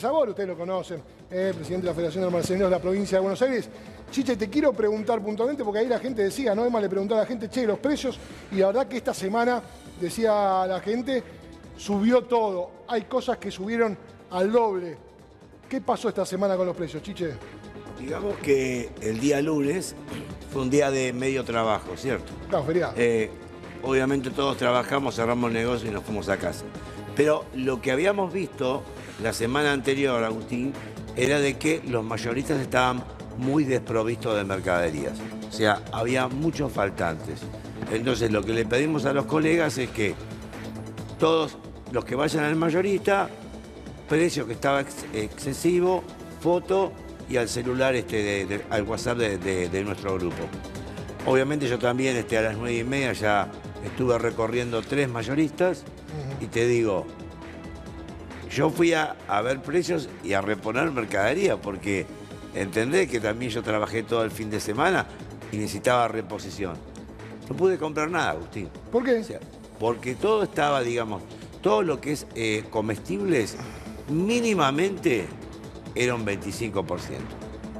Sabor, ustedes lo conocen, eh, presidente de la Federación de Marcelinos de la provincia de Buenos Aires. Chiche, te quiero preguntar puntualmente, porque ahí la gente decía, ¿no? Emma le preguntó a la gente, che, los precios, y la verdad que esta semana, decía la gente, subió todo. Hay cosas que subieron al doble. ¿Qué pasó esta semana con los precios, Chiche? Digamos que el día lunes fue un día de medio trabajo, ¿cierto? Claro, feriado. Eh, obviamente todos trabajamos, cerramos el negocio y nos fuimos a casa. Pero lo que habíamos visto la semana anterior, Agustín, era de que los mayoristas estaban muy desprovistos de mercaderías. O sea, había muchos faltantes. Entonces, lo que le pedimos a los colegas es que todos los que vayan al mayorista, precio que estaba ex- excesivo, foto y al celular, este, de- al WhatsApp de nuestro grupo. Obviamente yo también este, a las nueve y media ya estuve recorriendo tres mayoristas y te digo, yo fui a, a ver precios y a reponer mercadería porque entendés que también yo trabajé todo el fin de semana y necesitaba reposición. No pude comprar nada, Agustín. ¿Por qué? O sea, porque todo estaba, digamos, todo lo que es eh, comestibles, mínimamente era un 25%.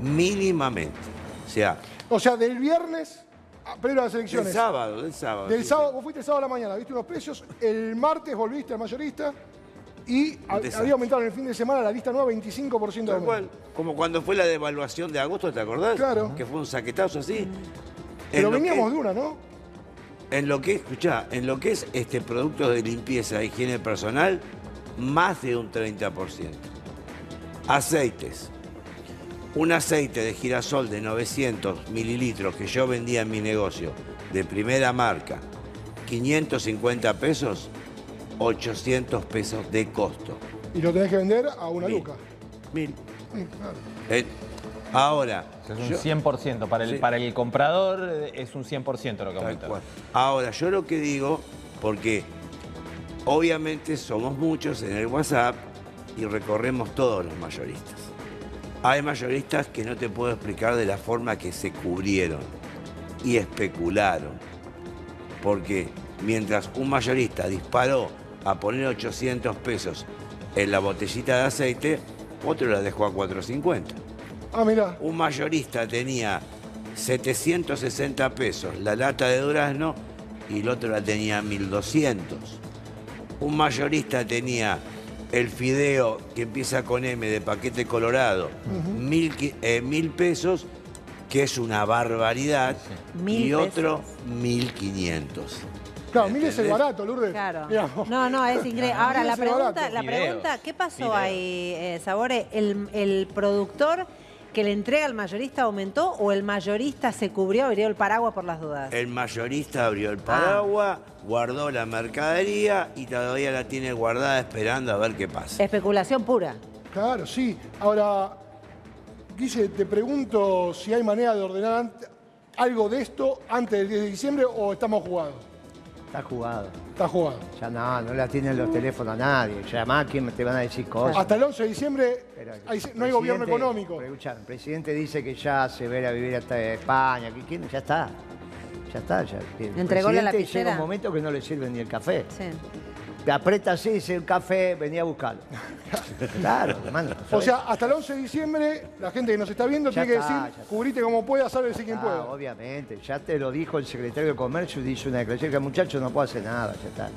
Mínimamente. O sea, O sea, del viernes, a- previo a las del elecciones. sábado, del sábado. Del sí, sábado, sí. vos fuiste el sábado a la mañana, viste unos precios, el martes volviste al mayorista y había aumentado en el fin de semana la lista nueva 25% de cual. Como cuando fue la devaluación de agosto, ¿te acordás? Claro. Que fue un saquetazo así. Pero veníamos de una, ¿no? En lo que, escuchá, en lo que es este productos de limpieza e higiene personal, más de un 30%. Aceites. Un aceite de girasol de 900 mililitros que yo vendía en mi negocio, de primera marca, 550 pesos, 800 pesos de costo. Y lo tenés que vender a una Mil. luca. Mil. Sí, claro. Eh, ahora, Es un yo- 100%. Para el, Sí. para el comprador eh, es un 100% lo que aumenta. Ahora, yo lo que digo, porque obviamente somos muchos en el WhatsApp y recorremos todos los mayoristas. Hay mayoristas que no te puedo explicar de la forma que se cubrieron y especularon. Porque mientras un mayorista disparó a poner 800 pesos en la botellita de aceite, otro la dejó a 450. Ah, mirá. Un mayorista tenía 760 pesos la lata de durazno y el otro la tenía 1200. Un mayorista tenía el fideo que empieza con M de paquete colorado, mil, qui- eh, mil pesos, que es una barbaridad, Mil y otro pesos. 1500. Claro, mil es el barato, Lourdes. Claro. No, no, es increíble. Ahora, la pregunta, la pregunta, ¿qué pasó ahí, eh, Sabore? ¿El, el productor que le entrega al mayorista aumentó o el mayorista se cubrió, abrió el paraguas por las dudas? El mayorista abrió el paraguas, guardó la mercadería y todavía la tiene guardada esperando a ver qué pasa. Especulación pura. Claro, sí. Ahora, Guille, te pregunto si hay manera de ordenar algo de esto antes del 10 de diciembre o estamos jugados. Está jugado. Está jugado. Ya no, no la tienen los teléfonos a nadie. Llamá, ¿quién te van a decir cosas? Hasta el 11 de diciembre Pero el hay- no hay gobierno económico. escuchá, el presidente dice que ya se ve a vivir hasta España. que quién- ya está. Ya está. Ya. El entregó la presidente lapicera? llega un momento que no le sirve ni el café. Sí. Te aprieta así, dice el café, venía a buscarlo. claro, hermano. O sea, hasta el 11 de diciembre, la gente que nos está viendo Ya tiene que está, decir, ya está. cubrite como pueda, sálvese quien Ah, pueda. obviamente, ya te lo dijo el secretario de Comercio y dice una declaración que el muchacho no puede hacer nada, ya está.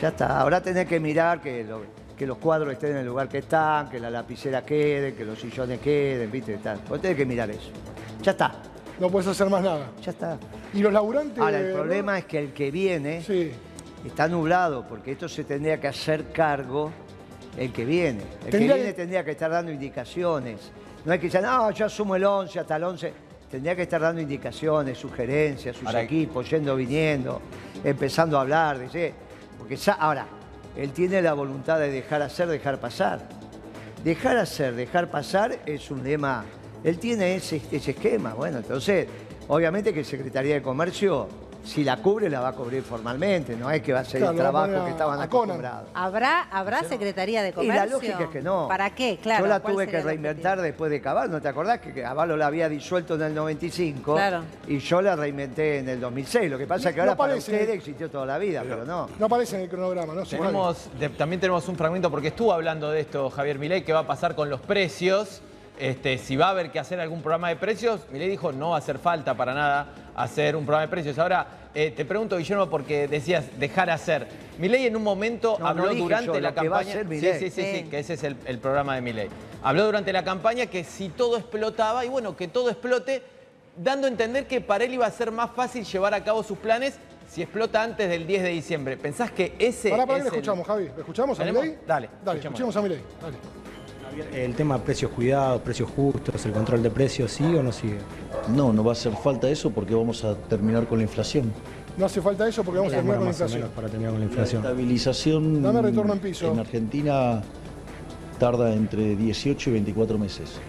Ya está, ahora tenés que mirar que, lo- que los cuadros estén en el lugar que están, que la lapicera quede, que los sillones queden, viste, está. Vos tenés que mirar eso. Ya está, No puedes hacer más nada. ya está. Y los laburantes... Ahora, el problema es que el que viene Sí. Está nublado, porque esto se tendría que hacer cargo el que viene. El que viene tendría que estar dando indicaciones. No hay que decir, no, yo asumo el 11 hasta el 11. Tendría que estar dando indicaciones, sugerencias, sus Ahora- equipos, yendo, viniendo, empezando a hablar. Porque sa- ahora, él tiene la voluntad de dejar hacer, dejar pasar. Dejar hacer, dejar pasar es un lema. Él tiene ese, ese esquema. Bueno, entonces, obviamente que Secretaría de Comercio si la cubre, la va a cubrir formalmente, no es que va a ser Claro, el a trabajo que estaban acostumbrados. ¿Habrá, habrá Secretaría de Y Comercio? la lógica es que no. ¿Para qué? Claro. Yo la ¿cuál tuve que reinventar después de Caballo. ¿No te acordás que Caballo la había disuelto en el 95? Claro. Y yo la reinventé en el 2006. Lo que pasa es que No ahora para parece- ustedes existió toda la vida, pero no. No aparece en el cronograma, ¿no? Tenemos, de- también tenemos un fragmento, porque estuvo hablando de esto Javier Milei, qué va a pasar con los precios. Este, si va a haber que hacer algún programa de precios, Milei dijo no va a hacer falta para nada hacer un programa de precios. Ahora, eh, te pregunto, Guillermo, porque decías dejar hacer. Milei en un momento No, no habló dije durante yo, la lo que va a campaña. hacer sí, sí, sí, sí, Sí. que ese es el, el programa de Milei. Habló durante la campaña que si todo explotaba, y bueno, que todo explote, dando a entender que para él iba a ser más fácil llevar a cabo sus planes si explota antes del 10 de diciembre. ¿Pensás que ese Pará, pará, es que lo el- escuchamos, Javi. ¿Lo escuchamos a. Milei? Dale, Dale, escuchemos. escuchemos a Milei. Dale. El tema precios cuidados, precios justos, el control de precios, ¿sigue o no sigue? No, no va a hacer falta eso porque vamos a terminar con la inflación. No hace falta eso porque vamos a ¿Qué terminar con la inflación. para terminar con la La inflación? estabilización Dame retorno en piso. en Argentina tarda entre 18 y 24 meses.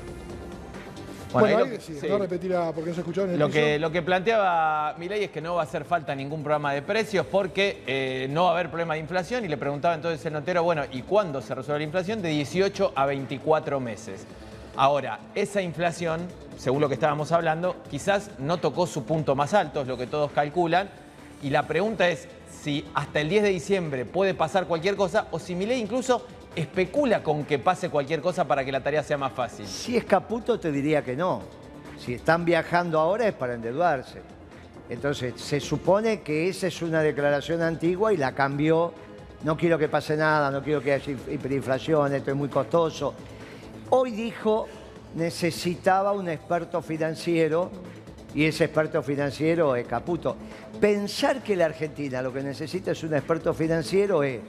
Bueno, Bueno, ahí ahí lo que- sí, sí. no repetir a- porque no se escuchó en el Lo piso. que, lo que planteaba Milei es que no va a hacer falta ningún programa de precios porque eh, no va a haber problema de inflación y le preguntaba entonces el notero, bueno, ¿y cuándo se resuelve la inflación? De 18 a 24 meses. Ahora, esa inflación, según lo que estábamos hablando, quizás no tocó su punto más alto, es lo que todos calculan, y la pregunta es si hasta el 10 de diciembre puede pasar cualquier cosa o si Milei incluso especula con que pase cualquier cosa para que la tarea sea más fácil. Si es Caputo te diría que no. Si están viajando ahora es para endeudarse. Entonces, se supone que esa es una declaración antigua y la cambió. No quiero que pase nada, no quiero que haya hi- hiperinflación, esto es muy costoso. Hoy dijo, necesitaba un experto financiero y ese experto financiero es Caputo. Pensar que la Argentina lo que necesita es un experto financiero es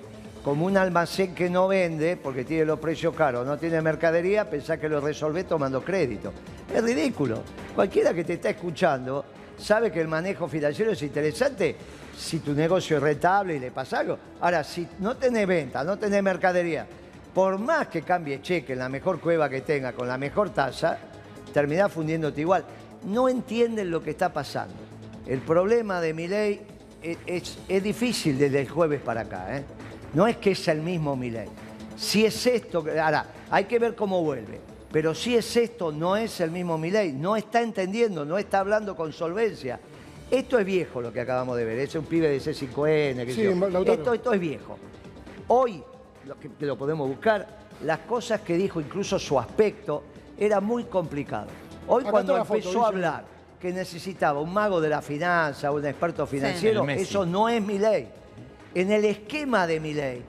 como un almacén que no vende porque tiene los precios caros, no tiene mercadería, pensar que lo resolvé tomando crédito. Es ridículo. Cualquiera que te está escuchando sabe que el manejo financiero es interesante si tu negocio es rentable y le pasa algo. Ahora, si no tenés venta, no tenés mercadería, por más que cambie cheque en la mejor cueva que tenga, con la mejor tasa, terminás fundiéndote igual. No entienden lo que está pasando. El problema de mi ley es, es- es difícil desde el jueves para acá. ¿eh? No es que es el mismo mi ley. Si es esto, ahora, hay que ver cómo vuelve. Pero si es esto, no es el mismo Milei, no está entendiendo, no está hablando con solvencia. Esto es viejo lo que acabamos de ver, es un pibe de C5N, que Sí, Lautaro. esto, esto es viejo. Hoy, lo que que lo podemos buscar, las cosas que dijo, incluso su aspecto, era muy complicado. Hoy Acá cuando foto, empezó a hablar que necesitaba un mago de la finanza, un experto financiero, eso no es mi ley. En el esquema de mi ley,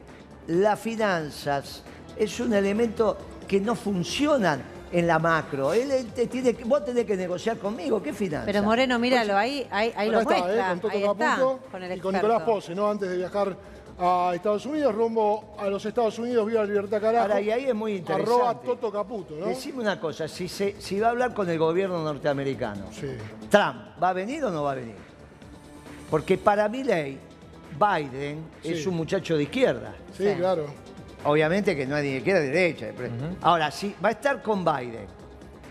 las finanzas es un elemento que no funcionan en la macro. Él, él te tiene que, vos tenés que negociar conmigo. ¿Qué finanzas? Pero Moreno, míralo, ahí, ahí, ahí lo está, muestra. ¿eh? con Toto ahí está, Caputo con el y con. Nicolás Pose, ¿no? Antes de viajar a Estados Unidos, rumbo a los Estados Unidos, viva Libertad Carajo. Ahora, y ahí es muy interesante. Arroba Toto Caputo, ¿no? Decime una cosa, si, se- si va a hablar con el gobierno norteamericano, Sí. Trump, ¿va a venir o no va a venir? Porque para mi ley, Biden Sí. es un muchacho de izquierda. Sí, Sí. claro. Obviamente que no es ni de izquierda ni de derecha. Ahora, si va a estar con Biden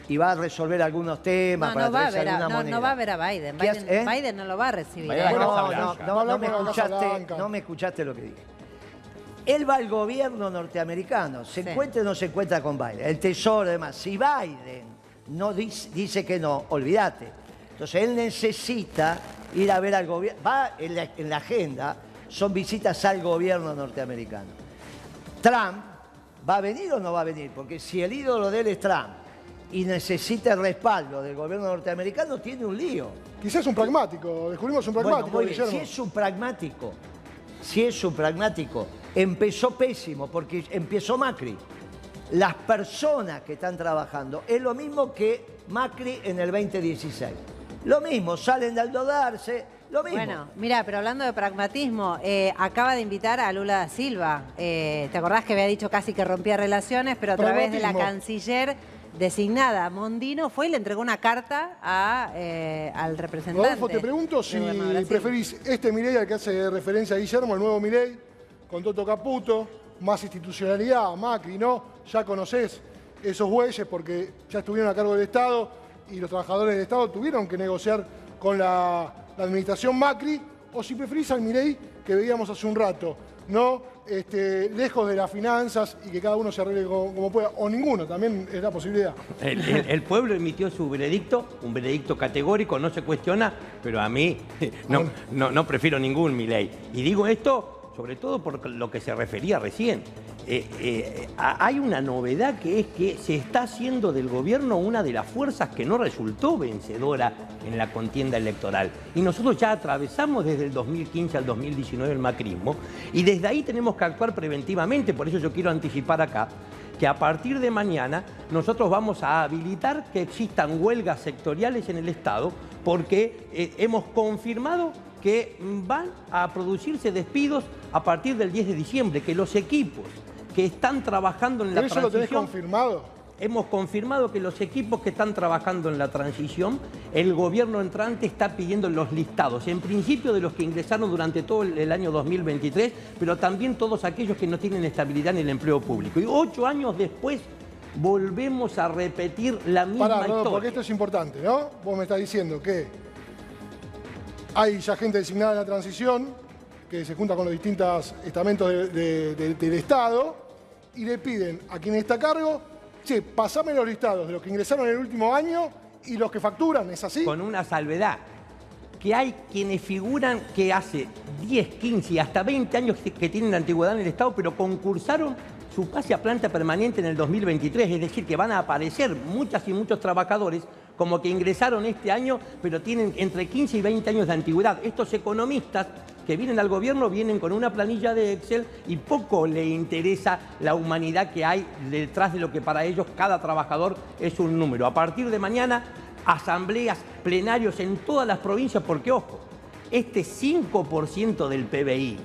y va a resolver algunos temas No, para no va, a ver a, alguna no, moneda. no va a ver a Biden. ¿Qué Biden, hace- eh? Biden no lo va a recibir. La No, no, no, me escuchaste, no me escuchaste lo que dije. Él va al gobierno norteamericano, se Sí. encuentra o no se encuentra con Biden, el tesoro y demás. Si Biden no dice, dice que no, olvídate. Entonces él necesita ir a ver al gobierno, va en la, en la agenda, son visitas al gobierno norteamericano. Trump va a venir o no va a venir, porque si el ídolo de él es Trump y necesita el respaldo del gobierno norteamericano, tiene un lío. Quizás un pragmático, descubrimos un pragmático, bien. Si es un pragmático, si es un pragmático, empezó pésimo porque empezó Macri. Las personas que están trabajando es lo mismo que Macri en el 2016. Lo mismo, salen de endeudarse, lo mismo. Bueno, mira, pero hablando de pragmatismo, eh, acaba de invitar a Lula da Silva. Eh, ¿Te acordás que había dicho casi que rompía relaciones, pero a través de la canciller designada Mondino fue y le entregó una carta a, eh, al representante. Rodolfo, te pregunto si preferís este Milei al que hace referencia a Guillermo, el nuevo Milei, con Toto Caputo, más institucionalidad, Macri, ¿no? Ya conocés esos bueyes porque ya estuvieron a cargo del Estado y los trabajadores del Estado tuvieron que negociar con la, la administración Macri, o si preferís al Milei que veíamos hace un rato, ¿no? Este, lejos de las finanzas y que cada uno se arregle como, como pueda, o ninguno, también es la posibilidad. El, el- el pueblo emitió su veredicto, un veredicto categórico, no se cuestiona, pero a mí no, no, no prefiero ningún Milei. Y digo esto sobre todo por lo que se refería recién. Eh, eh, hay una novedad que es que se está haciendo del gobierno una de las fuerzas que no resultó vencedora en la contienda electoral. Y nosotros ya atravesamos desde el 2015 al 2019 el macrismo y desde ahí tenemos que actuar preventivamente. Por eso yo quiero anticipar acá que a partir de mañana nosotros vamos a habilitar que existan huelgas sectoriales en el Estado porque eh, hemos confirmado que van a producirse despidos a partir del 10 de diciembre, que los equipos que están trabajando en la ¿Pero eso lo tenés transición... confirmado? Hemos confirmado que los equipos que están trabajando en la transición, el gobierno entrante está pidiendo los listados, en principio de los que ingresaron durante todo el- año 2023, pero también todos aquellos que no tienen estabilidad en el empleo público. Y ocho años después volvemos a repetir la misma Pará, historia. porque esto es importante, ¿no? Vos me estás diciendo que hay ya gente designada en la transición, que se junta con los distintos estamentos de- de- de- del Estado, y le piden a quien está a cargo, che, pasame los listados de los que ingresaron en el último año y los que facturan, ¿es así? Con una salvedad, que hay quienes figuran que hace 10, 15 y hasta 20 años que tienen antigüedad en el Estado, pero concursaron su pase a planta permanente en el 2023, es decir, que van a aparecer muchas y muchos trabajadores como que ingresaron este año, pero tienen entre 15 y 20 años de antigüedad. Estos economistas que vienen al gobierno vienen con una planilla de Excel y poco le interesa la humanidad que hay detrás de lo que para ellos cada trabajador es un número. A partir de mañana, asambleas, plenarios en todas las provincias, porque ojo, este 5% del PBI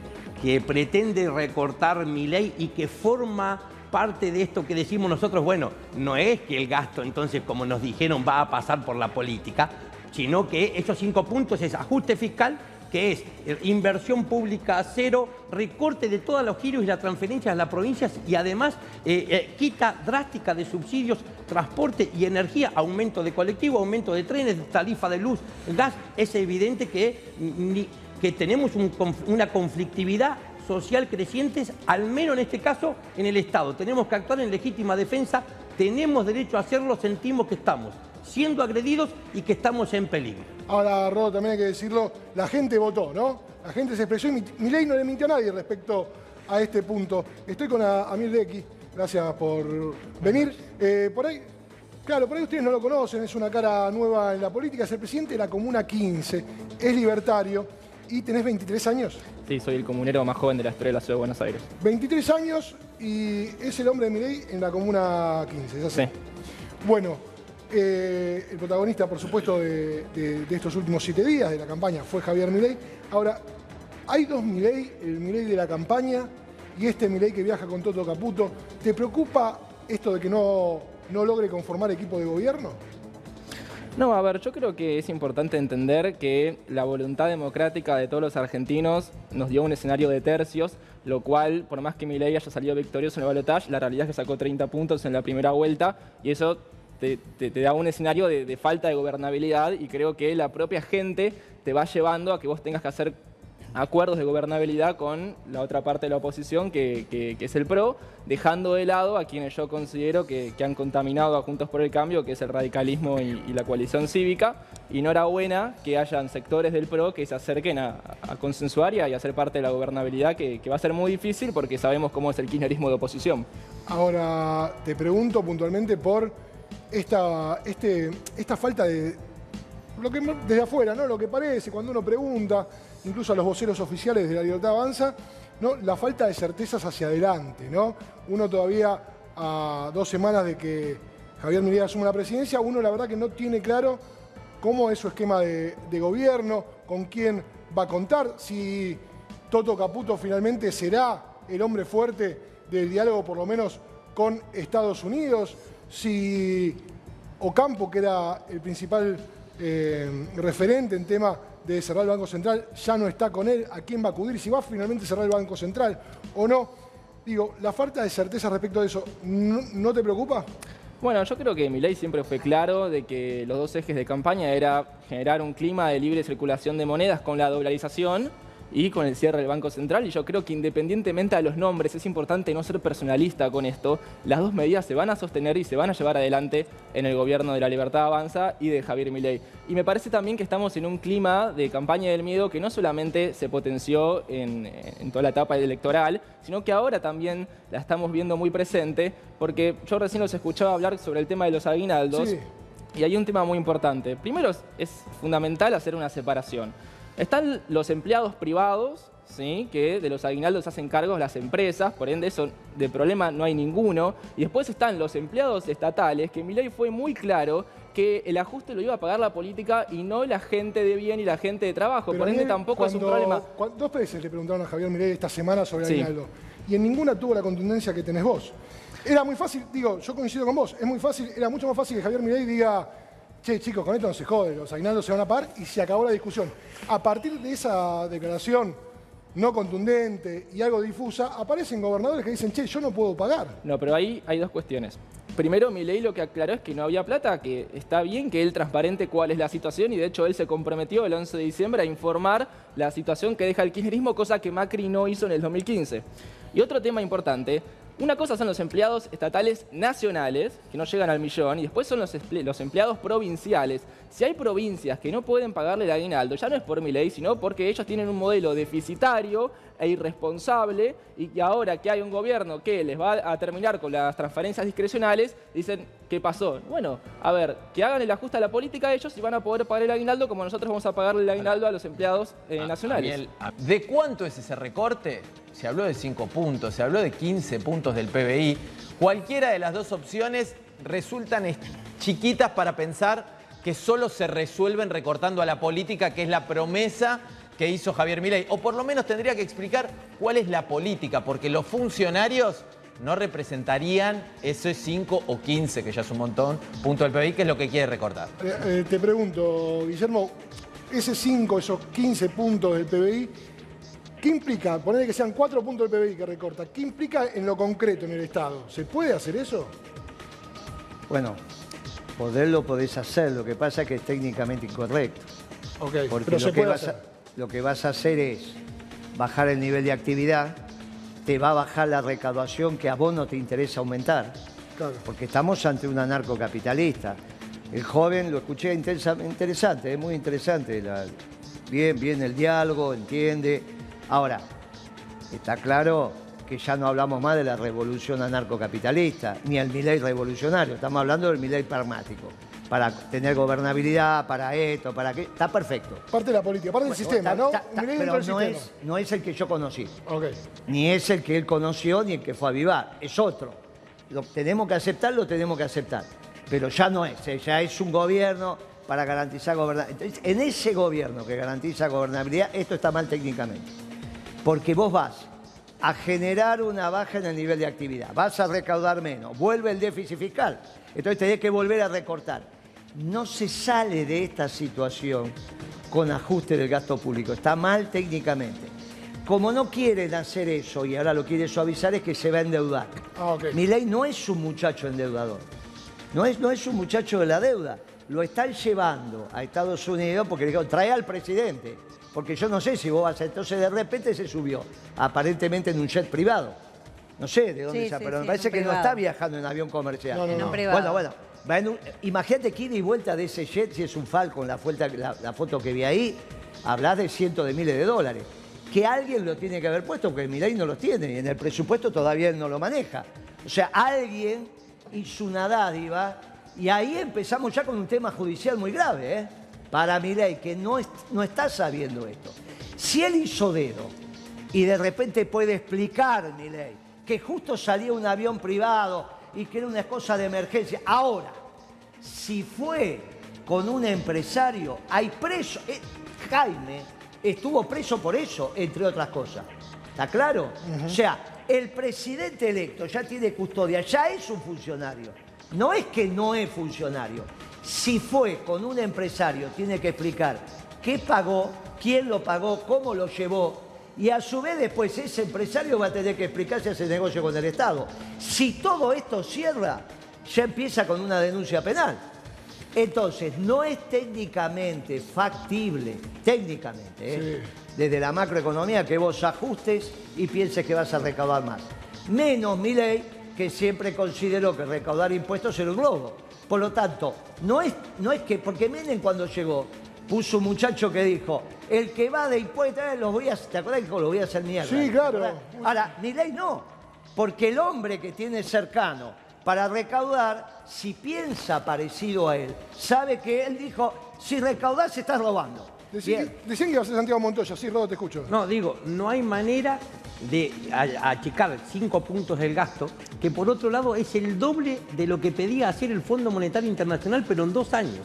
que pretende recortar mi ley y que forma parte de esto que decimos nosotros, bueno, no es que el gasto entonces, como nos dijeron, va a pasar por la política, sino que esos cinco puntos es ajuste fiscal, que es eh, inversión pública a cero, recorte de todos los giros y las transferencias a las provincias y además eh, eh, quita drástica de subsidios, transporte y energía, aumento de colectivo, aumento de trenes, tarifa de luz, gas. Es evidente que, ni- que tenemos un una conflictividad social creciente, al menos en este caso en el Estado. Tenemos que actuar en legítima defensa, tenemos derecho a hacerlo, sentimos que estamos siendo agredidos y que estamos en peligro. Ahora, Rodo, también hay que decirlo, la gente votó, ¿no? La gente se expresó y mi, ley no le mintió a nadie respecto a este punto. Estoy con Amir Dequi, gracias por venir. Eh, por ahí, claro, por ahí ustedes no lo conocen, es una cara nueva en la política, es el presidente de la Comuna 15, es libertario y tenés 23 años. Sí, soy el comunero más joven de la historia de la ciudad de Buenos Aires. 23 años y es el hombre de mi ley en la Comuna 15, ¿es así? Sí. Bueno, eh, el protagonista, por supuesto, de, de- de estos últimos siete días de la campaña fue Javier Milei. Ahora, hay dos Milei, el Milei de la campaña y este Milei que viaja con Toto Caputo. ¿Te preocupa esto de que no, no logre conformar equipo de gobierno? No, a ver, yo creo que es importante entender que la voluntad democrática de todos los argentinos nos dio un escenario de tercios, lo cual, por más que Milei haya salido victorioso en el balotaje, la realidad es que sacó 30 puntos en la primera vuelta y eso te, da un escenario de falta de gobernabilidad y creo que la propia gente te va llevando a que vos tengas que hacer acuerdos de gobernabilidad con la otra parte de la oposición, que, es el PRO, dejando de lado a quienes yo considero que, han contaminado a Juntos por el Cambio, que es el radicalismo y, la coalición cívica. Y no era buena que hayan sectores del PRO que se acerquen a, a consensuar y a, y ser parte de la gobernabilidad, que, que va a ser muy difícil porque sabemos cómo es el kirchnerismo de oposición. Ahora, te pregunto puntualmente por esta, este, esta falta de, lo que desde afuera, ¿no? Lo que parece, cuando uno pregunta, incluso a los voceros oficiales de la Libertad Avanza, ¿no? La falta de certezas hacia adelante, ¿no? Uno todavía a dos semanas de que Javier Milei asuma la presidencia, uno la verdad que no tiene claro cómo es su esquema de, gobierno, con quién va a contar, si Toto Caputo finalmente será el hombre fuerte del diálogo, por lo menos con Estados Unidos, si Ocampo, que era el principal eh, referente en tema de cerrar el Banco Central, ya no está con él, a quién va a acudir, si va a finalmente cerrar el Banco Central o no. Digo, la falta de certeza respecto de eso, ¿no, te preocupa? Bueno, yo creo que Milei siempre fue claro de que los dos ejes de campaña era generar un clima de libre circulación de monedas con la dolarización y con el cierre del Banco Central. Y yo creo que independientemente de los nombres, es importante no ser personalista con esto. Las dos medidas se van a sostener y se van a llevar adelante en el gobierno de la Libertad Avanza y de Javier Milei. Y me parece también que estamos en un clima de campaña del miedo que no solamente se potenció en, en toda la etapa electoral, sino que ahora también la estamos viendo muy presente, porque yo recién los escuchaba hablar sobre el tema de los aguinaldos. Sí. Y hay un tema muy importante. Primero, es- es fundamental hacer una separación. Están los empleados privados, ¿sí? que de los aguinaldos hacen cargos las empresas, por ende eso de problema no hay ninguno. Y después están los empleados estatales, que Milei fue muy claro que el ajuste lo iba a pagar la política y no la gente de bien y la gente de trabajo. Pero por ende tampoco es un cuando- problema. cua- Dos veces le preguntaron a Javier Milei esta semana sobre Sí. Aguinaldo. Y en ninguna tuvo la contundencia que tenés vos. Era muy fácil, digo, yo coincido con vos, es muy fácil, era mucho más fácil que Javier Milei diga, che, chicos, con esto no se jode, los aguinaldos se van a pagar y se acabó la discusión. A partir de esa declaración no contundente y algo difusa, aparecen gobernadores que dicen, che, yo no puedo pagar. No, pero ahí hay dos cuestiones. Primero, Milei lo que aclaró es que no había plata, que está bien que él transparente cuál es la situación y de hecho él se comprometió el 11 de diciembre a informar la situación que deja el kirchnerismo, cosa que Macri no hizo en el 2015. Y otro tema importante, una cosa son los empleados estatales nacionales, que no llegan al millón, y después son los, empleados provinciales. Si hay provincias que no pueden pagarle el aguinaldo, ya no es por mi ley, sino porque ellos tienen un modelo deficitario e irresponsable, y que ahora que hay un gobierno que les va a terminar con las transferencias discrecionales, dicen, ¿qué pasó? Bueno, a ver, que hagan el ajuste a la política ellos y van a poder pagar el aguinaldo como nosotros vamos a pagarle el aguinaldo a los empleados eh, Ah, nacionales. Daniel, ¿De cuánto es ese recorte? Se habló de 5 puntos, se habló de 15 puntos del PBI. Cualquiera de las dos opciones resultan chiquitas para pensar que solo se resuelven recortando a la política, que es la promesa que hizo Javier Milei. O por lo menos tendría que explicar cuál es la política, porque los funcionarios no representarían ese 5 o 15, que ya es un montón, punto del PBI, que es lo que quiere recortar. Eh, eh, te pregunto, Guillermo, ese 5, esos 15 puntos del PBI, ¿qué implica? Poner que sean 4 puntos del PBI que recorta. ¿Qué implica en lo concreto en el Estado? ¿Se puede hacer eso? Bueno, poderlo podés hacer, lo que pasa es que es técnicamente incorrecto. Ok, Porque pero lo se que, puede vas a, hacer. Lo que vas a hacer es bajar el nivel de actividad, te va a bajar la recaudación que a vos no te interesa aumentar, Claro. porque estamos ante un anarcocapitalista. El joven, lo escuché intensa- interesante, es muy interesante. la- bien, bien el diálogo, entiende. Ahora, está claro que ya no hablamos más de la revolución anarcocapitalista, ni el Milei revolucionario, estamos hablando del Milei pragmático, para tener gobernabilidad, para esto, para qué, está perfecto. Parte de la política, parte del Bueno, sistema, está- ¿no? está- está- Milei pero no es, no es el que yo conocí, ni es el que él conoció, ni el que fue a avivar, es otro. Lo tenemos que aceptar, lo tenemos que aceptar, pero ya no es, eh, ya es un gobierno para garantizar gobernabilidad. Entonces, en ese gobierno que garantiza gobernabilidad, esto está mal técnicamente, porque vos vas a generar una baja en el nivel de actividad, vas a recaudar menos, vuelve el déficit fiscal, entonces tenés que volver a recortar. No se sale de esta situación con ajuste del gasto público, está mal técnicamente. Como no quieren hacer eso y ahora lo quiere suavizar es que se va a endeudar. Ah, ok. Milei no es un muchacho endeudador, no es, no es un muchacho de la deuda. Lo están llevando a Estados Unidos porque le dijeron, trae al presidente. Porque yo no sé si vos vas a... Entonces de repente se subió, aparentemente en un jet privado. No sé de dónde Sí, está, sí, pero sí, me parece que no está viajando en avión comercial. No, no, En un no. privado. Bueno, bueno. Imagínate que ida y vuelta de ese jet, si es un Falcon, la, la- foto que vi ahí, hablas de cientos de miles de dólares. Que alguien lo tiene que haber puesto, porque Milei no los tiene, y en el presupuesto todavía él no lo maneja. O sea, alguien hizo una dádiva, y ahí empezamos ya con un tema judicial muy grave, ¿eh? Para Milei, que no, no está sabiendo esto. Si él hizo dedo, y de repente puede explicar, Milei, que justo salía un avión privado y que era una cosa de emergencia. Ahora, si fue con un empresario, hay preso. Eh, Jaime estuvo preso por eso, entre otras cosas. ¿Está claro? O sea, el presidente electo ya tiene custodia, ya es un funcionario. No es que no es funcionario. Si fue con un empresario, tiene que explicar qué pagó, quién lo pagó, cómo lo llevó. Y a su vez después ese empresario va a tener que explicar si hace negocio con el Estado. Si todo esto cierra, ya empieza con una denuncia penal. Entonces, no es técnicamente factible, técnicamente, ¿eh? desde la macroeconomía, que vos ajustes y pienses que vas a recaudar más. Menos mi ley, que siempre consideró que recaudar impuestos era un globo. Por lo tanto, no es, no es que, porque Menem cuando llegó, puso un muchacho que dijo, el que va de impuestos, eh, los voy a, ¿te acordás que los voy a hacer mierda? Sí, claro. Ahora, mi ley no, porque el hombre que tiene cercano para recaudar, si piensa parecido a él, sabe que él dijo, si recaudás estás robando. Decían, que- decían que iba a ser Santiago Montoya. Sí, Rodo, te escucho. No, digo, no hay manera de achicar cinco puntos del gasto, que por otro lado es el doble de lo que pedía hacer el Fondo Monetario Internacional, pero en dos años.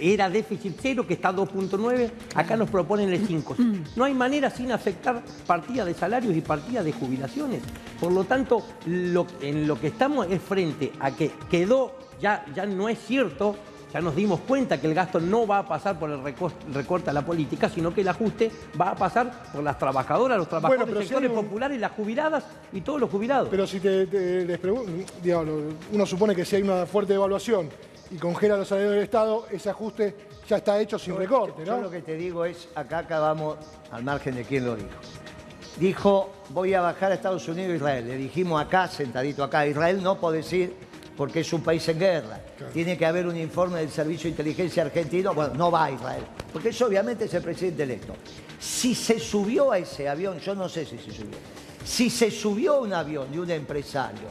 Era déficit cero, que está a 2.9, acá nos proponen el 5. No hay manera sin afectar partidas de salarios y partidas de jubilaciones. Por lo tanto, lo- en lo que estamos es frente a que quedó, ya, ya no es cierto, ya nos dimos cuenta que el gasto no va a pasar por el recorte a la política, sino que el ajuste va a pasar por las trabajadoras, los trabajadores, si sectores un- populares, las jubiladas y todos los jubilados. Pero si te, te- les pregun- digamos, uno supone que si hay una fuerte devaluación y congela los salarios del Estado, ese ajuste ya está hecho sin recorte, Yo ¿no? lo que te digo es, acá acabamos al margen de quién lo dijo. Dijo, voy a bajar a Estados Unidos e Israel. Le dijimos acá, sentadito acá, Israel no puede decir porque es un país en guerra. Tiene que haber un informe del Servicio de Inteligencia argentino. Bueno, no va a Israel, porque eso obviamente es el presidente electo. Si se subió a ese avión, yo no sé si se subió, si se subió a un avión de un empresario,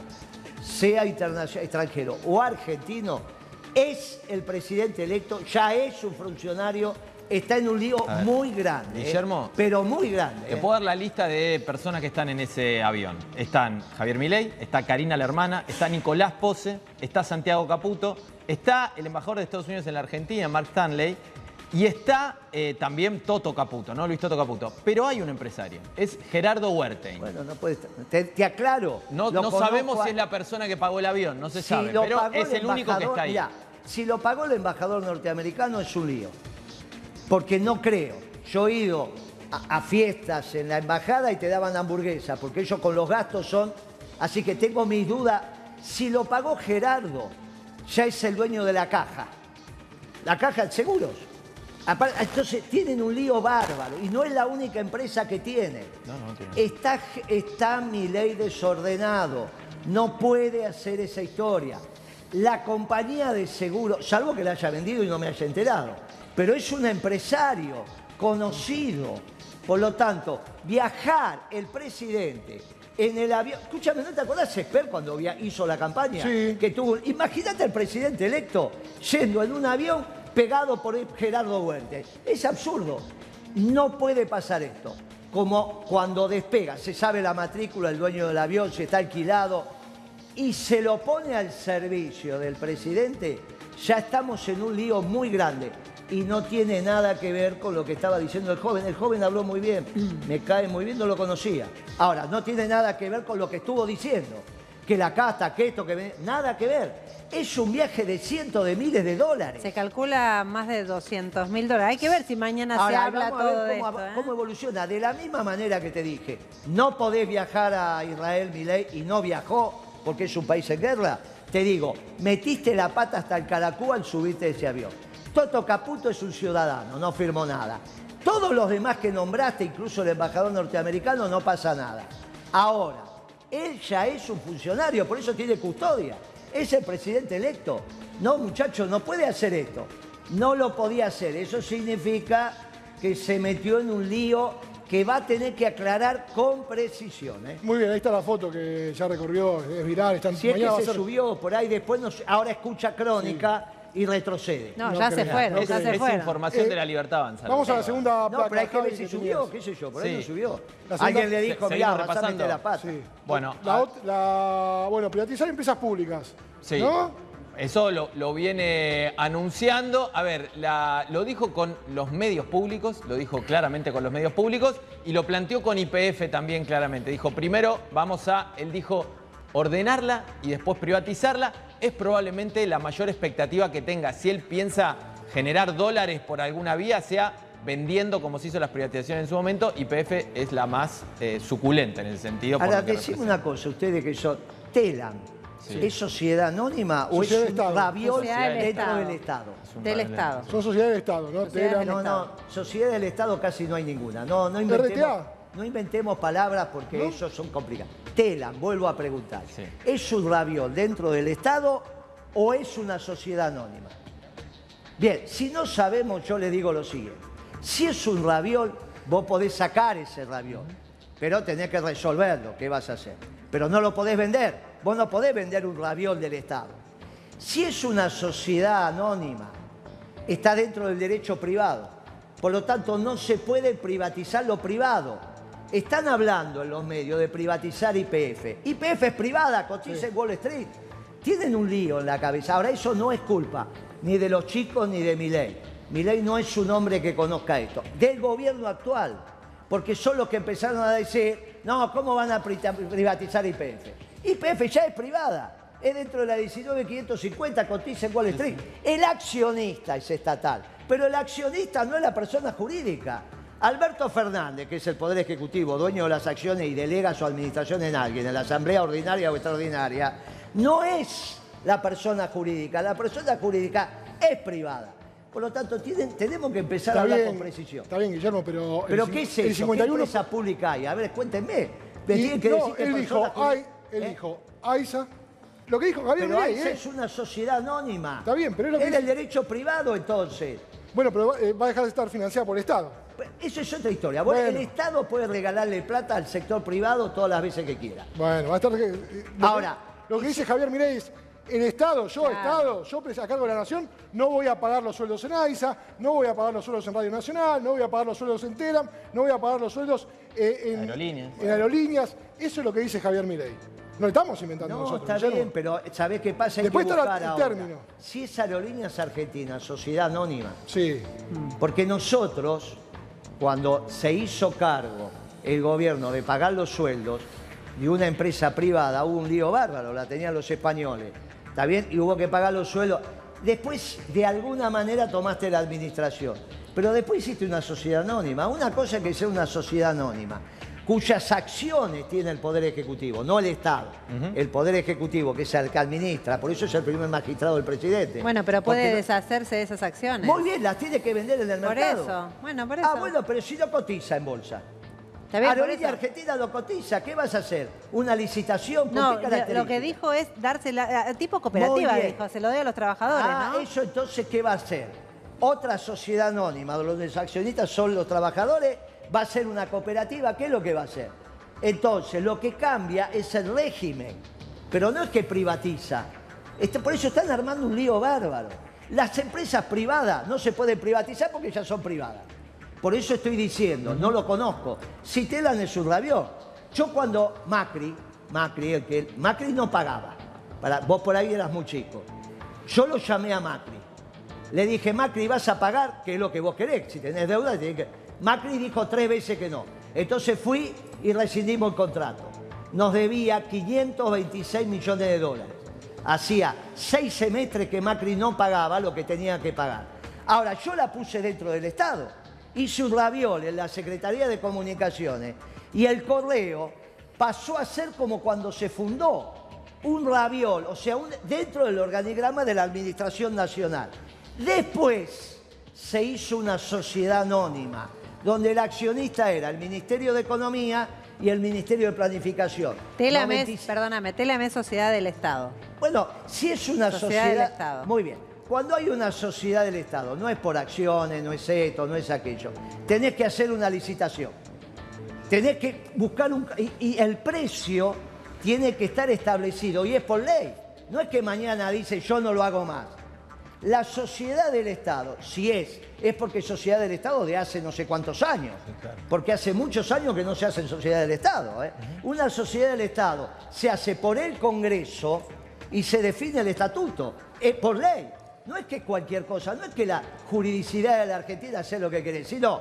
sea internacional, extranjero o argentino, es el presidente electo, ya es un funcionario, está en un lío muy grande. ¿eh? Guillermo, Pero muy grande. Te ¿eh? puedo dar la lista de personas que están en ese avión. Están Javier Milei, está Karina la hermana, está Nicolás Pose, está Santiago Caputo, está el embajador de Estados Unidos en la Argentina, Mark Stanley, y está eh, también Toto Caputo, ¿no? Luis Toto Caputo. Pero hay un empresario, es Gerardo Huertein. Bueno, no puede estar. Te, te aclaro. no sabemos a- si es la persona que pagó el avión, no se si sabe, pero es el único que está ahí. mirá, si lo pagó el embajador norteamericano es un lío. Porque no creo. Yo he ido a, a fiestas en la embajada y te daban hamburguesa, porque ellos con los gastos son. Así que tengo mis dudas. Si lo pagó Gerardo, ya es el dueño de la caja. La caja de seguros. Entonces tienen un lío bárbaro y no es la única empresa que tiene. Está, está mi ley desordenado. No puede hacer esa historia. La compañía de seguro, salvo que la haya vendido y no me haya enterado, pero es un empresario conocido. Por lo tanto, viajar el presidente en el avión. Escúchame, ¿no te acordás Esper cuando hizo la campaña? Sí. Que tuvo. Imagínate al presidente electo yendo en un avión pegado por Gerardo Huerta. Es absurdo. No puede pasar esto. Como cuando despega, se sabe la matrícula, el dueño del avión, si está alquilado, y se lo pone al servicio del presidente, ya estamos en un lío muy grande. Y no tiene nada que ver con lo que estaba diciendo el joven. El joven habló muy bien, me cae muy bien, no lo conocía. Ahora, no tiene nada que ver con lo que estuvo diciendo. Que la casta, que esto, que... Nada que ver. Es un viaje de cientos de miles de dólares. Se calcula más de 200 mil dólares. Hay que ver si mañana se habla vamos a ver todo de cómo, esto. ¿eh? cómo evoluciona. De la misma manera que te dije, no podés viajar a Israel, Milei, y no viajó porque es un país en guerra. Te digo, metiste la pata hasta el caracú al subirte ese avión. Toto Caputo es un ciudadano, no firmó nada. Todos los demás que nombraste, incluso el embajador norteamericano, no pasa nada. Ahora, él ya es un funcionario, por eso tiene custodia. Es el presidente electo. No, muchacho, no puede hacer esto. No lo podía hacer. Eso significa que se metió en un lío que va a tener que aclarar con precisión. ¿eh? Muy bien, ahí está la foto que ya recorrió, es viral. Está, Si es que se ser- subió por ahí, después ahora escucha crónica y retrocede. No, No ya se fueron, no es, ya se es fueron. información Eh, de la libertad avanzada. Vamos a la segunda No, placa. pero hay que ver si subió, qué sé yo, por Sí. ahí no subió. Segunda- Alguien le dijo, Se- mirá, repasando. la pata. Sí. Bueno, La, bueno, privatizar empresas públicas. Sí. ¿No? Eso lo, lo viene anunciando. A ver, la- lo dijo con los medios públicos, lo dijo claramente con los medios públicos y lo planteó con IPF también claramente. Dijo, primero vamos a, él dijo, ordenarla y después privatizarla. Es probablemente la mayor expectativa que tenga. Si él piensa generar dólares por alguna vía, sea vendiendo como se hizo las privatizaciones en su momento, IPF es la más eh, suculenta en ese sentido. por Ahora, lo que decime representa. una cosa, ustedes que son ¿Es sociedad anónima o Sociedad es un Estado. raviol Sociedad dentro Estado. del Estado? Del Estado. Son sociedades del Estado, ¿no? Sociedades Tela- del No, Estado. no, sociedad del Estado casi no hay ninguna. No, no inventemos, RTA. no inventemos palabras porque eso son complicadas. Telam, vuelvo a preguntar. Sí. ¿Es un raviol dentro del Estado o es una sociedad anónima? Bien, si no sabemos, yo le digo lo siguiente. Si es un raviol, vos podés sacar ese raviol, pero tenés que resolverlo, ¿qué vas a hacer? Pero no lo podés vender, vos no podés vender un raviol del Estado. Si es una sociedad anónima, está dentro del derecho privado. Por lo tanto, no se puede privatizar lo privado. Están hablando en los medios de privatizar IPF. IPF es privada, cotiza en Wall Street. Tienen un lío en la cabeza. Ahora, eso no es culpa ni de los chicos ni de Milei. Milei no es un hombre que conozca esto. Del gobierno actual. Porque son los que empezaron a decir, no, ¿cómo van a pri- privatizar IPF? IPF ya es privada es dentro de la 19550, cotiza en Wall Street. El accionista es estatal, pero el accionista no es la persona jurídica. Alberto Fernández, que es el Poder Ejecutivo, dueño de las acciones y delega su administración en alguien, en la Asamblea Ordinaria o Extraordinaria, no es la persona jurídica. La persona jurídica es privada. Por lo tanto, tienen- tenemos que empezar Está a hablar bien, con precisión. Está bien, Guillermo, pero. ¿Pero qué es El eso? 51. ¿Qué empresa pública hay? A ver, cuéntenme. Me y- que no, decir qué él dijo, persona ay, jurídica- él ¿Eh? dijo, AISA. Lo que dijo Javier Pero Milei, ¿eh? es una sociedad anónima. Está bien, pero es lo que Era el derecho privado entonces. Bueno, pero va, eh, va a dejar de estar financiada por el Estado. Pues, Eso es otra historia. Bueno, Bueno. el Estado puede regalarle plata al sector privado todas las veces que quiera. Bueno, va a estar. que- Ahora, Lo que dice Javier Milei es. El Estado, yo, Claro. Estado, yo a cargo de la Nación, no voy a pagar los sueldos en AISA, no voy a pagar los sueldos en Radio Nacional, no voy a pagar los sueldos en Telam, no voy a pagar los sueldos eh, en, Aerolíneas. en aerolíneas. Eso es lo que dice Javier Milei. No estamos inventando No, nosotros. está Guillermo. bien, pero ¿sabés qué pasa? Hay Después que está buscar el ahora. término. Si es Aerolíneas Argentinas, sociedad anónima, Sí. Porque nosotros, cuando se hizo cargo el gobierno de pagar los sueldos de una empresa privada, hubo un lío bárbaro, la tenían los españoles, ¿está bien? Y hubo que pagar los sueldos. Después, de alguna manera, tomaste la administración. Pero después hiciste una sociedad anónima. Una cosa es que sea una sociedad anónima, cuyas acciones tiene el Poder Ejecutivo, no el Estado. El Poder Ejecutivo, que es el que administra, por eso es el primer magistrado del presidente. Bueno, pero puede no- deshacerse de esas acciones. muy bien, las tiene que vender en el Por mercado. eso. Bueno, por eso. Ah, bueno, pero si no cotiza en bolsa. Aerolínea eso. Argentina lo cotiza. ¿Qué vas a hacer? ¿Una licitación? ¿Con No, qué lo- que dijo es dársela, eh, tipo cooperativa, dijo, se lo doy a los trabajadores, Ah, ¿no? eso entonces, ¿qué va a hacer? Otra sociedad anónima, donde los accionistas son los trabajadores, va a ser una cooperativa. ¿Qué es lo que va a hacer? Entonces, lo que cambia es el régimen, pero no es que privatiza. Este- por eso están armando un lío bárbaro. Las empresas privadas no se pueden privatizar porque ya son privadas. Por eso estoy diciendo, no lo conozco. Si Telan es un rabió. Yo cuando Macri, Macri, el que Macri no pagaba. Vos por ahí eras muy chico. Yo lo llamé a Macri. Le dije, Macri, ¿vas a pagar? ¿Qué es lo que vos querés? Si tenés deuda, tenés que... Macri dijo tres veces que no. Entonces fui y rescindimos el contrato. Nos debía 526 millones de dólares. Hacía seis semestres que Macri no pagaba lo que tenía que pagar. Ahora, yo la puse dentro del Estado. Hice un raviol en la Secretaría de Comunicaciones y el correo pasó a ser como cuando se fundó un raviol, o sea, un- dentro del organigrama de la Administración Nacional. Después se hizo una sociedad anónima, donde el accionista era el Ministerio de Economía y el Ministerio de Planificación. Telam es, 96 perdóname, sociedad del Estado. Bueno, si es una Sociedad sociedad... del Estado. Muy bien. Cuando hay una sociedad del Estado, no es por acciones, no es esto, no es aquello. Tenés que hacer una licitación. Tenés que buscar un... Y, y el precio tiene que estar establecido y es por ley. No es que mañana dice yo no lo hago más. La sociedad del Estado, si es, es porque es sociedad del Estado de hace no sé cuántos años. Porque hace muchos años que no se hace en sociedad del Estado. ¿eh? Una sociedad del Estado se hace por el Congreso y se define el estatuto. Es por ley. No es que cualquier cosa, no es que la juridicidad de la Argentina sea lo que quiere, sino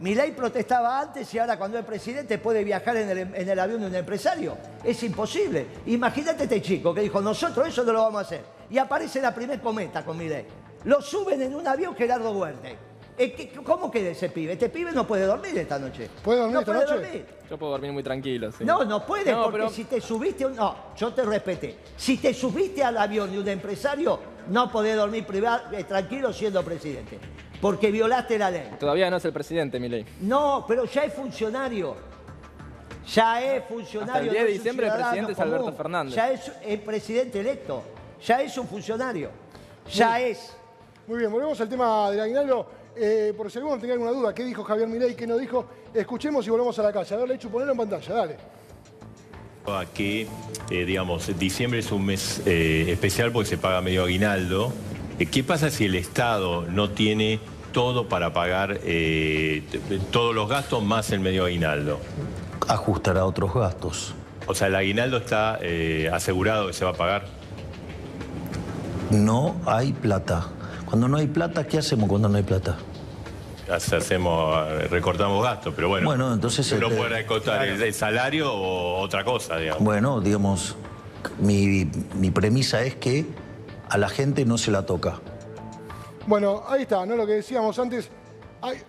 mi ley protestaba antes y ahora cuando es presidente puede viajar en el, avión de un empresario. Es imposible. Imagínate este chico que dijo, nosotros eso no lo vamos a hacer. Y aparece la primer cometa con mi ley. Lo suben en un avión Gerardo Huerte. Eh, ¿qué- ¿Cómo queda ese pibe? Este pibe no puede dormir esta noche. ¿Puede dormir no esta puede noche? dormir. Yo puedo dormir muy tranquilo, sí. No, no puede, No, porque pero- si te subiste... No, yo te respeté. Si te subiste al avión de un empresario, no podés dormir privado, eh, tranquilo siendo presidente. Porque violaste la ley. Todavía no es el presidente, Milei. No, pero ya es funcionario. Ya es funcionario. Hasta el 10 de no diciembre el presidente es Alberto común. Fernández. Ya es el presidente electo. Ya es un funcionario. Ya es. Muy bien, volvemos al tema del aguinaldo. Eh, por si alguno tenga alguna duda, ¿qué dijo Javier Milei, qué no dijo? Escuchemos y volvemos a la calle. A ver, Lechu, ponelo en pantalla, dale. A que, eh, digamos, diciembre es un mes eh, especial porque se paga medio aguinaldo. ¿Qué pasa si el Estado no tiene todo para pagar eh, todos los gastos más el medio aguinaldo? Ajustará otros gastos. O sea, el aguinaldo está eh, asegurado que se va a pagar. No hay plata. Cuando no hay plata, ¿qué hacemos cuando no hay plata? Hace- Hacemos, eh, recortamos gastos, pero bueno. Bueno, entonces, Uno este, puede recortar el, el salario o otra cosa, digamos. Bueno, digamos, mi, mi premisa es que a la gente no se la toca. Bueno, ahí está, ¿no? Lo que decíamos antes. Hay-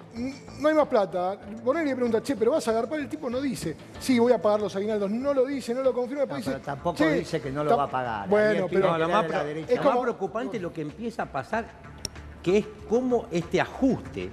no hay más plata. Bonelli le pregunta, che, pero vas a agarpar. El tipo no dice, sí, voy a pagar los aguinaldos. No lo dice, no lo confirma. pero dice, tampoco "Che, dice que no lo va a pagar. Bueno, pero. No, lo más, la Es más preocupante es lo que empieza a pasar, que es cómo este ajuste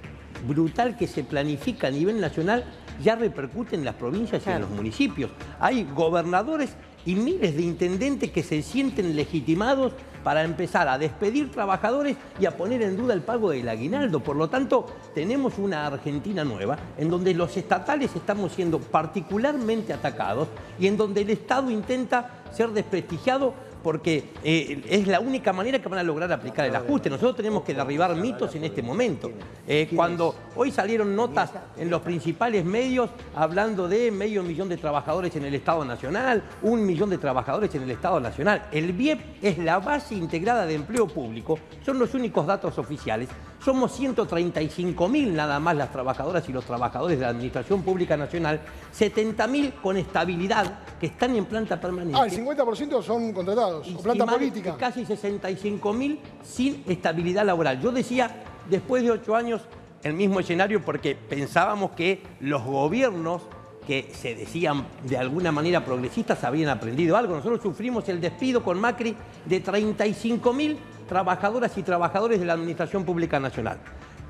brutal que se planifica a nivel nacional ya repercute en las provincias y en los municipios. Hay gobernadores y miles de intendentes que se sienten legitimados para empezar a despedir trabajadores y a poner en duda el pago del aguinaldo. Por lo tanto, tenemos una Argentina nueva en donde los estatales estamos siendo particularmente atacados y en donde el Estado intenta ser desprestigiado porque eh, es la única manera que van a lograr aplicar el ajuste. Nosotros tenemos que derribar mitos en este momento. Eh, cuando hoy salieron notas en los principales medios hablando de medio millón de trabajadores en el Estado Nacional, un millón de trabajadores en el Estado Nacional. El BIEP es la base integrada de empleo público, son los únicos datos oficiales. Somos 135 mil nada más las trabajadoras y los trabajadores de la Administración Pública Nacional, 70 mil con estabilidad que están en planta permanente Ah, el 50% son contratados. Y- O planta política. Casi 65 mil sin estabilidad laboral. Yo decía, después de ocho años, el mismo escenario porque pensábamos que los gobiernos que se decían de alguna manera progresistas habían aprendido algo. Nosotros sufrimos el despido con Macri de 35 mil trabajadoras y trabajadores de la Administración Pública Nacional.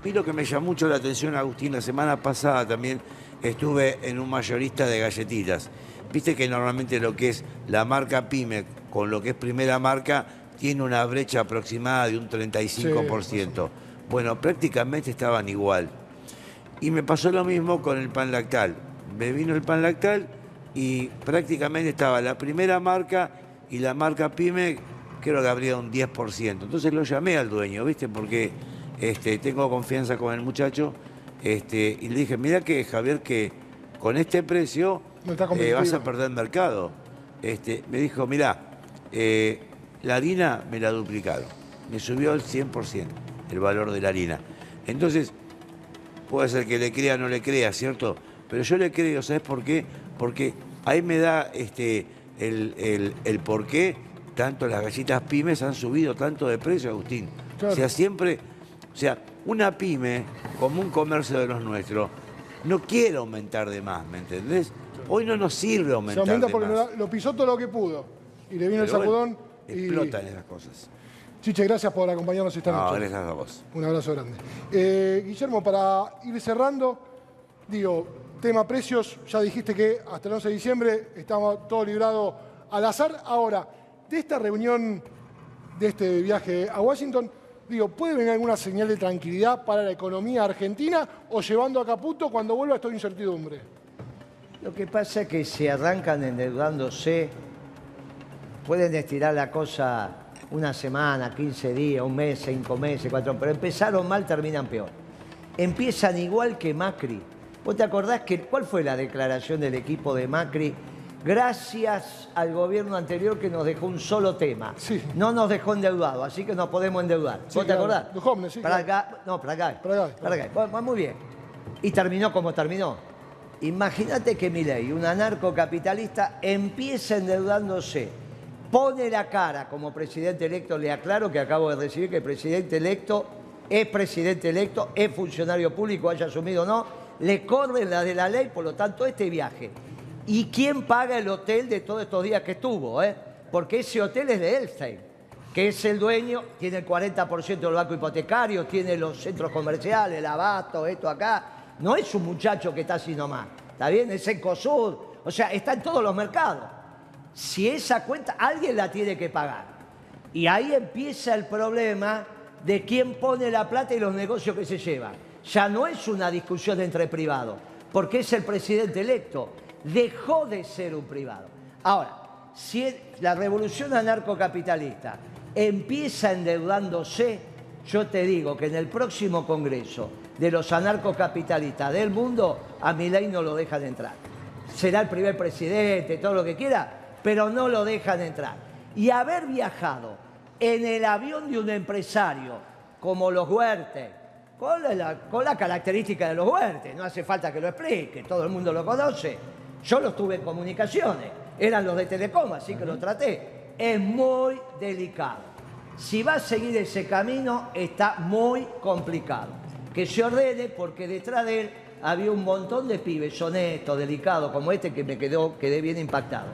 A mí lo que me llamó mucho la atención, Agustín, la semana pasada también estuve en un mayorista de galletitas. Viste que normalmente lo que es la marca PYME con lo que es primera marca tiene una brecha aproximada de un 35%. Bueno, prácticamente estaban igual. Y me pasó lo mismo con el pan lactal. Me vino el pan lactal y prácticamente estaba la primera marca y la marca PYME, creo que habría un 10%. Entonces lo llamé al dueño, ¿viste? Porque este, tengo confianza con el muchacho este, y le dije, mira que Javier, que con este precio eh, vas a perder mercado. Este, me dijo, mira, eh, la harina me la duplicaron. Me subió el 100% el valor de la harina. Entonces, puede ser que le crea o no le crea, ¿cierto? Pero yo le creo, ¿sabes por qué? Porque ahí me da este, el, el, el por qué tanto las galletas pymes han subido tanto de precio, Agustín. Claro. O sea, siempre, o sea, una pyme, como un comercio de los nuestros, no quiere aumentar de más, ¿me entendés? Hoy no nos sirve Se aumentar aumenta de porque más. lo pisó todo lo que pudo. Y le vino el bueno, sacudón. y... explotan esas cosas. Chiche, gracias por acompañarnos esta No, noche. gracias a vos. Un abrazo grande. Eh, Guillermo, para ir cerrando, digo, tema precios, ya dijiste que hasta el 11 de diciembre estaba todo librado al azar. Ahora, de esta reunión, de este viaje a Washington, digo, ¿puede venir alguna señal de tranquilidad para la economía argentina o llevando a Caputo cuando vuelva esta incertidumbre? Lo que pasa es que si arrancan endeudándose, pueden estirar la cosa una semana, 15 días, un mes, cinco meses, cuatro, pero empezaron mal, terminan peor. Empiezan igual que Macri. ¿Vos te acordás que cuál fue la declaración del equipo de Macri? Gracias al gobierno anterior que nos dejó un solo tema. Sí. No nos dejó endeudados, así que nos podemos endeudar. Sí, ¿Vos te acordás? Los jóvenes, sí, Para acá, no, para acá. Para acá, Para acá. Bueno, muy bien. Y terminó como terminó. Imagínate que Milei, un anarcocapitalista, empieza endeudándose, pone la cara como presidente electo, le aclaro que acabo de recibir que el presidente electo es presidente electo, es funcionario público, haya asumido o no, le corren la de la ley, por lo tanto, este viaje. ¿Y quién paga el hotel de todos estos días que estuvo? eh? Porque ese hotel es de Elstein, que es el dueño, tiene el 40% del banco hipotecario, tiene los centros comerciales, el abasto, esto acá. No es un muchacho que está así nomás, ¿está bien? Es Encosud, o sea, está en todos los mercados. Si esa cuenta, alguien la tiene que pagar. Y ahí empieza el problema de quién pone la plata y los negocios que se llevan. Ya no es una discusión entre privados, porque es el presidente electo. Dejó de ser un privado. Ahora, si la revolución anarcocapitalista empieza endeudándose, yo te digo que en el próximo congreso de los anarcocapitalistas del mundo, a Milei no lo dejan entrar. Será el primer presidente, todo lo que quiera, pero no lo dejan entrar. Y haber viajado en el avión de un empresario como los Huertes, con la, con la característica de los Huertes, no hace falta que lo explique, todo el mundo lo conoce. Yo lo tuve en comunicaciones, eran los de Telecom, así que lo traté. Es muy delicado. Si va a seguir ese camino, está muy complicado. Que se ordene porque detrás de él había un montón de pibes honestos, delicados, como este que me quedó, quedé bien impactado.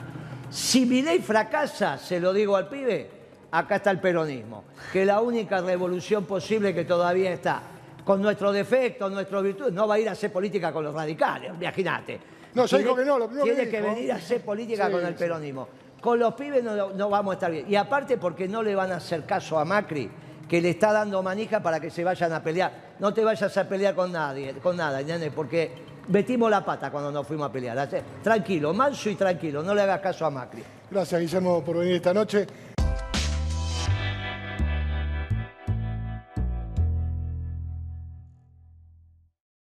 Si Milei fracasa, se lo digo al pibe, acá está el peronismo, que es la única revolución posible que todavía está. Con nuestros defectos, nuestras virtudes, no va a ir a hacer política con los radicales, imagínate. No, ya Tiene- dijo que no, lo primero que Tiene que dijo. venir a hacer política Sí, con el peronismo. Con los pibes no, no vamos a estar bien. Y aparte porque no le van a hacer caso a Macri, que le está dando manija para que se vayan a pelear. No te vayas a pelear con nadie, con nada, porque metimos la pata cuando nos fuimos a pelear. Tranquilo, manso y tranquilo, no le hagas caso a Macri. Gracias, Guillermo, por venir esta noche.